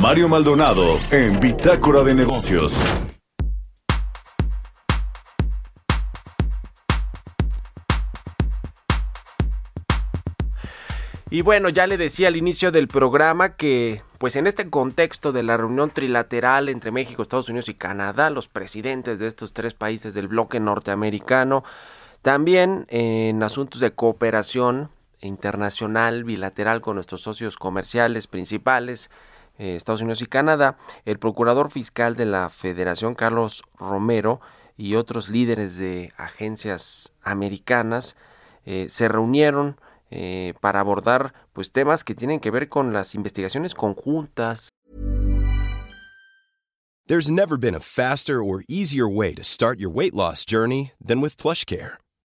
Mario Maldonado en Bitácora de Negocios. Y bueno, ya le decía al inicio del programa que, pues en este contexto de la reunión trilateral entre México, Estados Unidos y Canadá, los presidentes de estos tres países del bloque norteamericano, también en asuntos de cooperación internacional, bilateral con nuestros socios comerciales principales, eh, Estados Unidos y Canadá, el procurador fiscal de la Federación, Carlos Romero, y otros líderes de agencias americanas eh, se reunieron eh, para abordar pues temas que tienen que ver con las investigaciones conjuntas. There's never been a faster or easier way to start your weight loss journey than with PlushCare.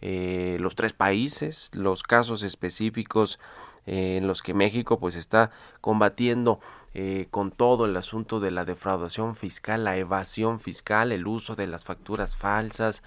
eh, los tres países, los casos específicos eh, en los que México pues está combatiendo eh, con todo el asunto de la defraudación fiscal, la evasión fiscal, el uso de las facturas falsas,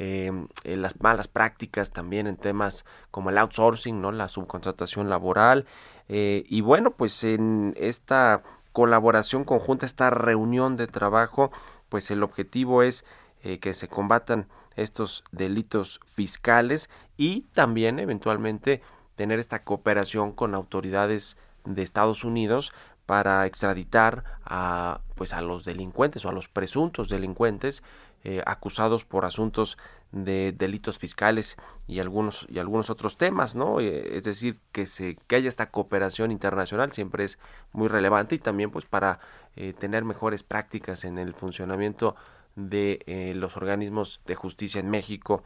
eh, las malas prácticas también en temas como el outsourcing, ¿no? la subcontratación laboral. Eh, y bueno, pues en esta colaboración conjunta, esta reunión de trabajo, pues el objetivo es eh, que se combatan estos delitos fiscales y también eventualmente tener esta cooperación con autoridades de Estados Unidos para extraditar a pues a los delincuentes o a los presuntos delincuentes eh, acusados por asuntos de delitos fiscales y algunos y algunos otros temas, ¿no? Eh, es decir, que se que haya esta cooperación internacional siempre es muy relevante y también pues para eh, tener mejores prácticas en el funcionamiento de los organismos de justicia en México,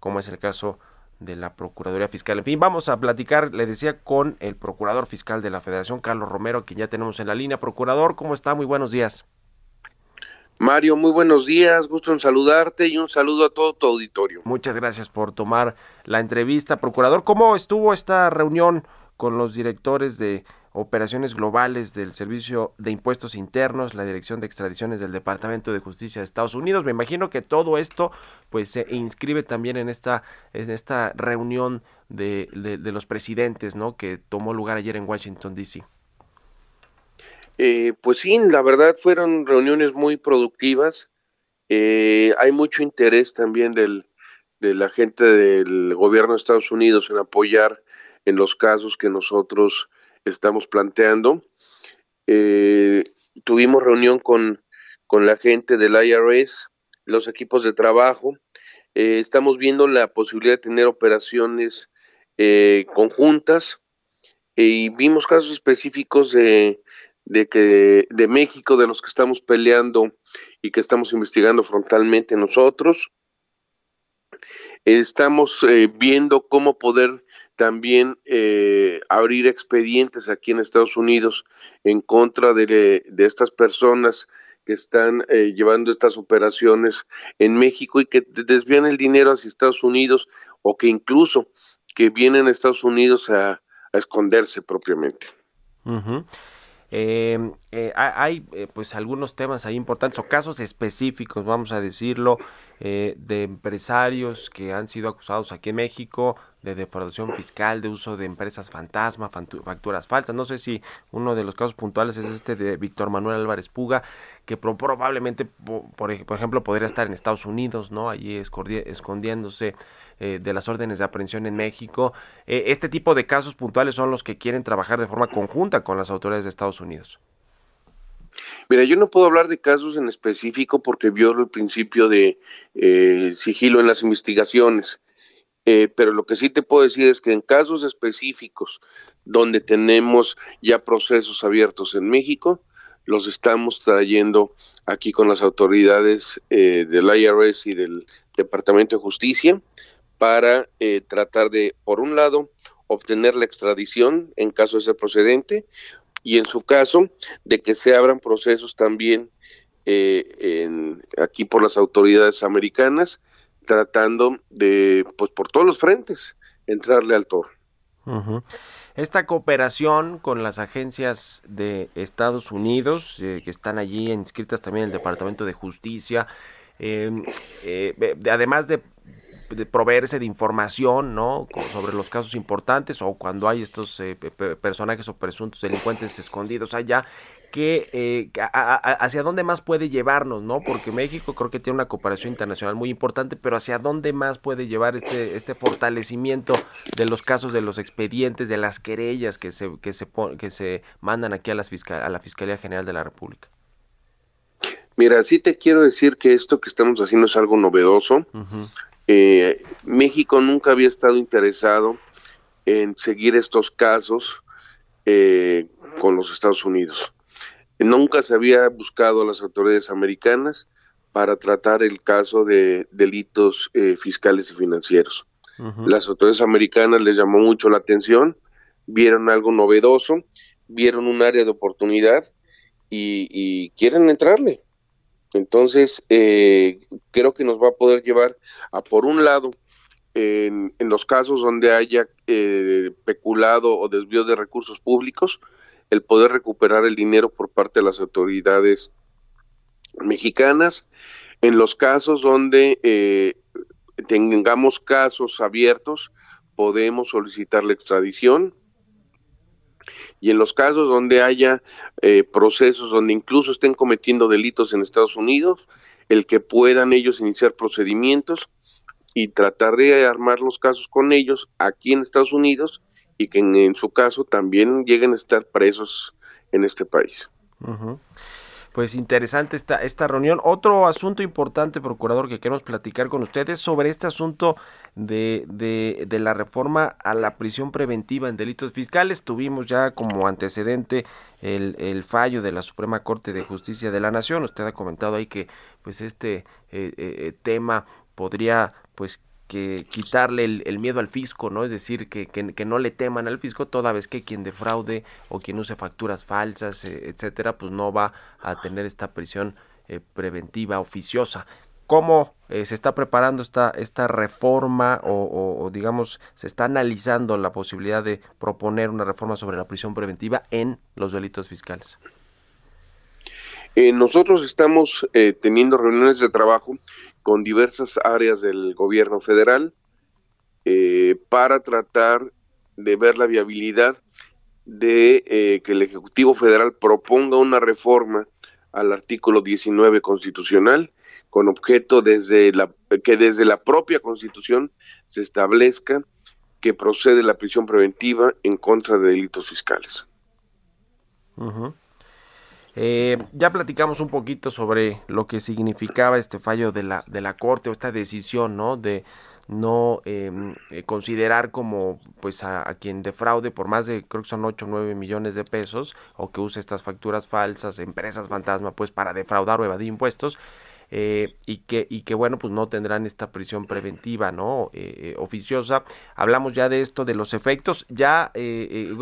como es el caso de la Procuraduría Fiscal. En fin, vamos a platicar, le decía, con el Procurador Fiscal de la Federación, Carlos Romero, quien ya tenemos en la línea. Procurador, ¿cómo está? Muy buenos días. Mario, muy buenos días, gusto en saludarte y un saludo a todo tu auditorio. Muchas gracias por tomar la entrevista, procurador. ¿Cómo estuvo esta reunión con los directores de operaciones globales del Servicio de Impuestos Internos, la Dirección de Extradiciones del Departamento de Justicia de Estados Unidos? Me imagino que todo esto pues se inscribe también en esta en esta reunión de, los presidentes, ¿no? Que tomó lugar ayer en Washington D.C. Eh, pues sí, la verdad fueron reuniones muy productivas. Eh, hay mucho interés también del, de la gente del gobierno de Estados Unidos en apoyar en los casos que nosotros estamos planteando. Eh, tuvimos reunión con, con la gente del IRS, los equipos de trabajo. Eh, estamos viendo la posibilidad de tener operaciones eh, conjuntas y vimos casos específicos de de que de México, de los que estamos peleando y que estamos investigando frontalmente nosotros. Estamos eh, viendo cómo poder también eh, abrir expedientes aquí en Estados Unidos en contra de, de estas personas que están eh, llevando estas operaciones en México y que desvían el dinero hacia Estados Unidos o que incluso que vienen a Estados Unidos a, esconderse propiamente. Eh, eh, hay eh, pues algunos temas ahí importantes o casos específicos, vamos a decirlo, eh, de empresarios que han sido acusados aquí en México de defraudación fiscal, de uso de empresas fantasma, facturas falsas. No sé si uno de los casos puntuales es este de Víctor Manuel Álvarez Puga, que probablemente, por, ejemplo, podría estar en Estados Unidos, ¿no? Allí escondiéndose eh, de las órdenes de aprehensión en México. Eh, este tipo de casos puntuales son los que quieren trabajar de forma conjunta con las autoridades de Estados Unidos. Mira, yo no puedo hablar de casos en específico porque violo el principio de eh, sigilo en las investigaciones. Eh, pero lo que sí te puedo decir es que en casos específicos donde tenemos ya procesos abiertos en México, los estamos trayendo aquí con las autoridades eh, del IRS y del Departamento de Justicia para eh, tratar de, por un lado, obtener la extradición en caso de ser procedente y en su caso de que se abran procesos también en, aquí por las autoridades americanas tratando de, pues por todos los frentes, entrarle al toro. Esta cooperación con las agencias de Estados Unidos, eh, que están allí inscritas también en el Departamento de Justicia, em, eh, además de, proveerse de información ¿no? sobre los casos importantes o cuando hay estos eh, personajes o presuntos delincuentes escondidos allá, que eh, hacia dónde más puede llevarnos, ¿no? Porque México creo que tiene una cooperación internacional muy importante, pero hacia dónde más puede llevar este este fortalecimiento de los casos de los expedientes, de las querellas que se que se que se mandan aquí a las a la Fiscalía General de la República. Mira, sí te quiero decir que esto que estamos haciendo es algo novedoso. Eh, México nunca había estado interesado en seguir estos casos eh, con los Estados Unidos. Nunca se había buscado a las autoridades americanas para tratar el caso de delitos eh, fiscales y financieros. Las autoridades americanas les llamó mucho la atención, vieron algo novedoso, vieron un área de oportunidad y, quieren entrarle. Entonces, eh, creo que nos va a poder llevar a, por un lado, en, los casos donde haya eh, peculado o desvío de recursos públicos, el poder recuperar el dinero por parte de las autoridades mexicanas. En los casos donde eh, tengamos casos abiertos, podemos solicitar la extradición. Y en los casos donde haya eh, procesos donde incluso estén cometiendo delitos en Estados Unidos, el que puedan ellos iniciar procedimientos y tratar de armar los casos con ellos aquí en Estados Unidos y que en, su caso también lleguen a estar presos en este país. Pues interesante esta, esta reunión. Otro asunto importante, procurador, que queremos platicar con ustedes sobre este asunto de, de, de, la reforma a la prisión preventiva en delitos fiscales. Tuvimos ya como antecedente el, fallo de la Suprema Corte de Justicia de la Nación. Usted ha comentado ahí que pues este eh, eh, tema podría pues que quitarle el, miedo al fisco, ¿no? Es decir, que, que, no le teman al fisco toda vez que quien defraude o quien use facturas falsas, eh, etcétera, pues no va a tener esta prisión eh, preventiva oficiosa. ¿Cómo eh, se está preparando esta, esta reforma o, digamos, se está analizando la posibilidad de proponer una reforma sobre la prisión preventiva en los delitos fiscales? Nosotros estamos teniendo reuniones de trabajo con diversas áreas del gobierno federal eh, para tratar de ver la viabilidad de eh, que el Ejecutivo Federal proponga una reforma al artículo 19 constitucional con objeto desde la, que desde la propia Constitución se establezca que procede la prisión preventiva en contra de delitos fiscales. Eh, ya platicamos un poquito sobre lo que significaba este fallo de la, de la Corte o esta decisión, ¿no? De no em, eh, considerar como pues a, quien defraude por más de creo que son 8 o 9 millones de pesos o que use estas facturas falsas, empresas fantasma pues para defraudar o evadir impuestos eh, y que y que bueno pues no tendrán esta prisión preventiva no eh, eh, oficiosa. Hablamos ya de esto de los efectos. Ya eh,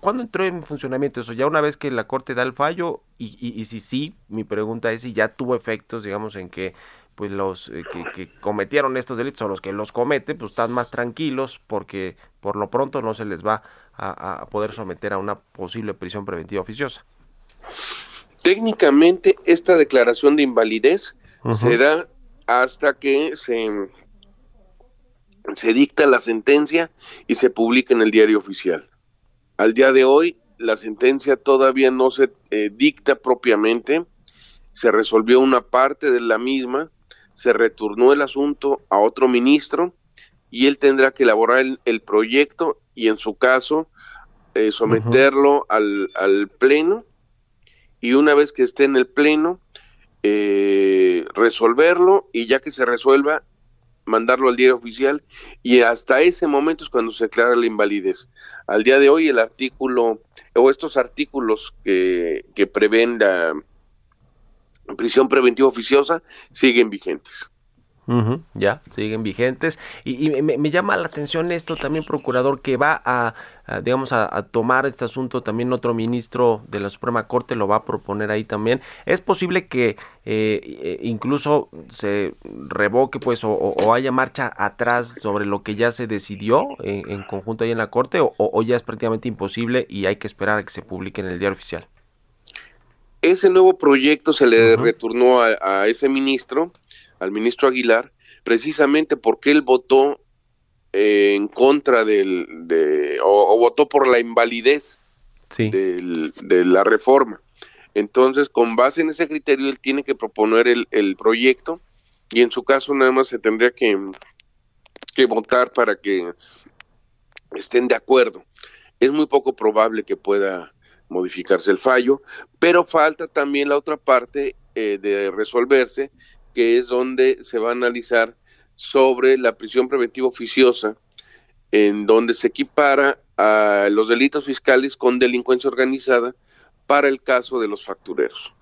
cuándo entró en funcionamiento eso ya una vez que la corte da el fallo y, y, si sí mi pregunta es si ya tuvo efectos digamos en que pues los que, cometieron estos delitos o los que los cometen pues están más tranquilos porque por lo pronto no se les va a poder someter a una posible prisión preventiva oficiosa Técnicamente, esta declaración de invalidez se da hasta que se, se dicta la sentencia y se publica en el diario oficial. Al día de hoy, la sentencia todavía no se eh, dicta propiamente, se resolvió una parte de la misma, se retornó el asunto a otro ministro y él tendrá que elaborar el, proyecto y en su caso eh, someterlo al, al, pleno y una vez que esté en el pleno eh, resolverlo y ya que se resuelva mandarlo al diario oficial y hasta ese momento es cuando se declara la invalidez. Al día de hoy el artículo o estos artículos que, que prevén la prisión preventiva oficiosa siguen vigentes ya, siguen vigentes. Y, me, llama la atención esto también, procurador, que va a, digamos, a, tomar este asunto también otro ministro de la Suprema Corte, lo va a proponer ahí también. ¿Es posible que eh, eh, incluso se revoque, pues, o, haya marcha atrás sobre lo que ya se decidió en, conjunto ahí en la Corte, o, ya es prácticamente imposible y hay que esperar a que se publique en el diario oficial? Ese nuevo proyecto se le retornó a ese ministro al ministro Aguilar, precisamente porque él votó eh, en contra del, de, o, votó por la invalidez de la reforma. Entonces, con base en ese criterio, él tiene que proponer el, el proyecto y en su caso nada más se tendría que, que votar para que estén de acuerdo. Es muy poco probable que pueda modificarse el fallo, pero falta también la otra parte eh, de resolverse, que es donde se va a analizar sobre la prisión preventiva oficiosa, en donde se equipara a los delitos fiscales con delincuencia organizada para el caso de los factureros.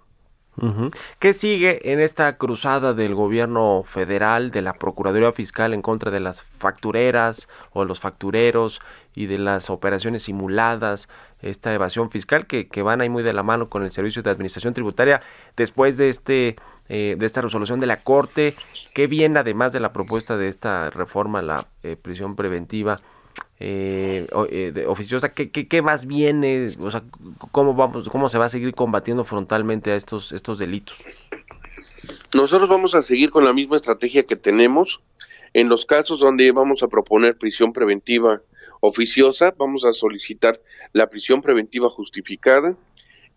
¿Qué sigue en esta cruzada del gobierno federal, de la Procuraduría Fiscal en contra de las factureras o los factureros y de las operaciones simuladas, esta evasión fiscal que, van ahí muy de la mano con el Servicio de Administración Tributaria después de este eh, de esta resolución de la Corte, ¿qué viene además de la propuesta de esta reforma la eh, prisión preventiva eh, oficiosa? ¿qué, ¿qué, más viene? O sea, ¿cómo, vamos, ¿cómo se va a seguir combatiendo frontalmente a estos, estos delitos? Nosotros vamos a seguir con la misma estrategia que tenemos. En los casos donde vamos a proponer prisión preventiva oficiosa, vamos a solicitar la prisión preventiva justificada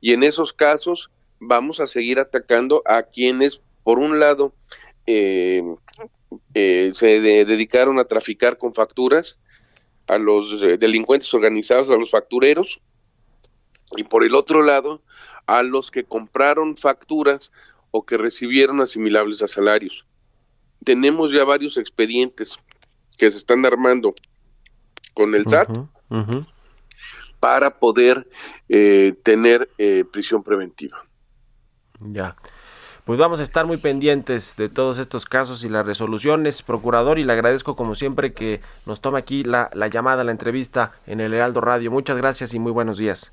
y en esos casos vamos a seguir atacando a quienes, por un lado, eh, eh, se dedicaron a traficar con facturas, a los eh, delincuentes organizados, a los factureros, y por el otro lado, a los que compraron facturas o que recibieron asimilables a salarios. Tenemos ya varios expedientes que se están armando con el SAT para poder tener prisión preventiva. Ya. Pues vamos a estar muy pendientes de todos estos casos y las resoluciones, procurador, y le agradezco como siempre que nos tome aquí la, llamada, la entrevista en el Heraldo Radio. Muchas gracias y muy buenos días.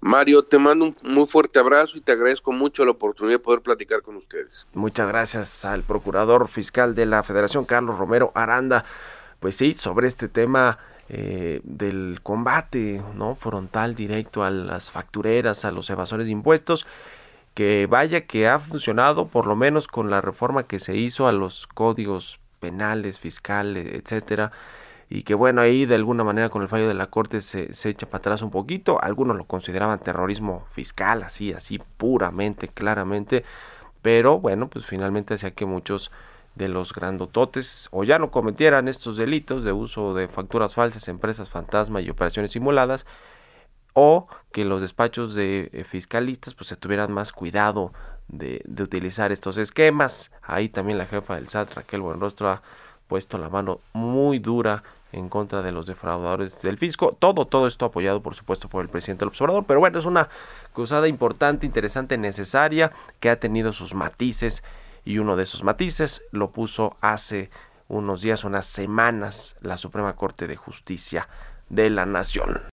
Mario, te mando un muy fuerte abrazo y te agradezco mucho la oportunidad de poder platicar con ustedes. Muchas gracias al procurador fiscal de la Federación, Carlos Romero Aranda. Pues sí, sobre este tema eh, del combate no frontal directo a las factureras, a los evasores de impuestos que vaya que ha funcionado por lo menos con la reforma que se hizo a los códigos penales, fiscales, etcétera, y que bueno, ahí de alguna manera con el fallo de la Corte se, se echa para atrás un poquito, algunos lo consideraban terrorismo fiscal, así, así puramente, claramente, pero bueno, pues finalmente hacía que muchos de los grandototes o ya no cometieran estos delitos de uso de facturas falsas, empresas fantasma y operaciones simuladas, o que los despachos de eh, fiscalistas pues se tuvieran más cuidado de, utilizar estos esquemas. Ahí también la jefa del SAT, Raquel Buenrostro, ha puesto la mano muy dura en contra de los defraudadores del fisco. Todo, todo esto apoyado, por supuesto, por el presidente del observador. Pero bueno, es una cruzada importante, interesante, necesaria, que ha tenido sus matices. Y uno de esos matices lo puso hace unos días, unas semanas, la Suprema Corte de Justicia de la Nación.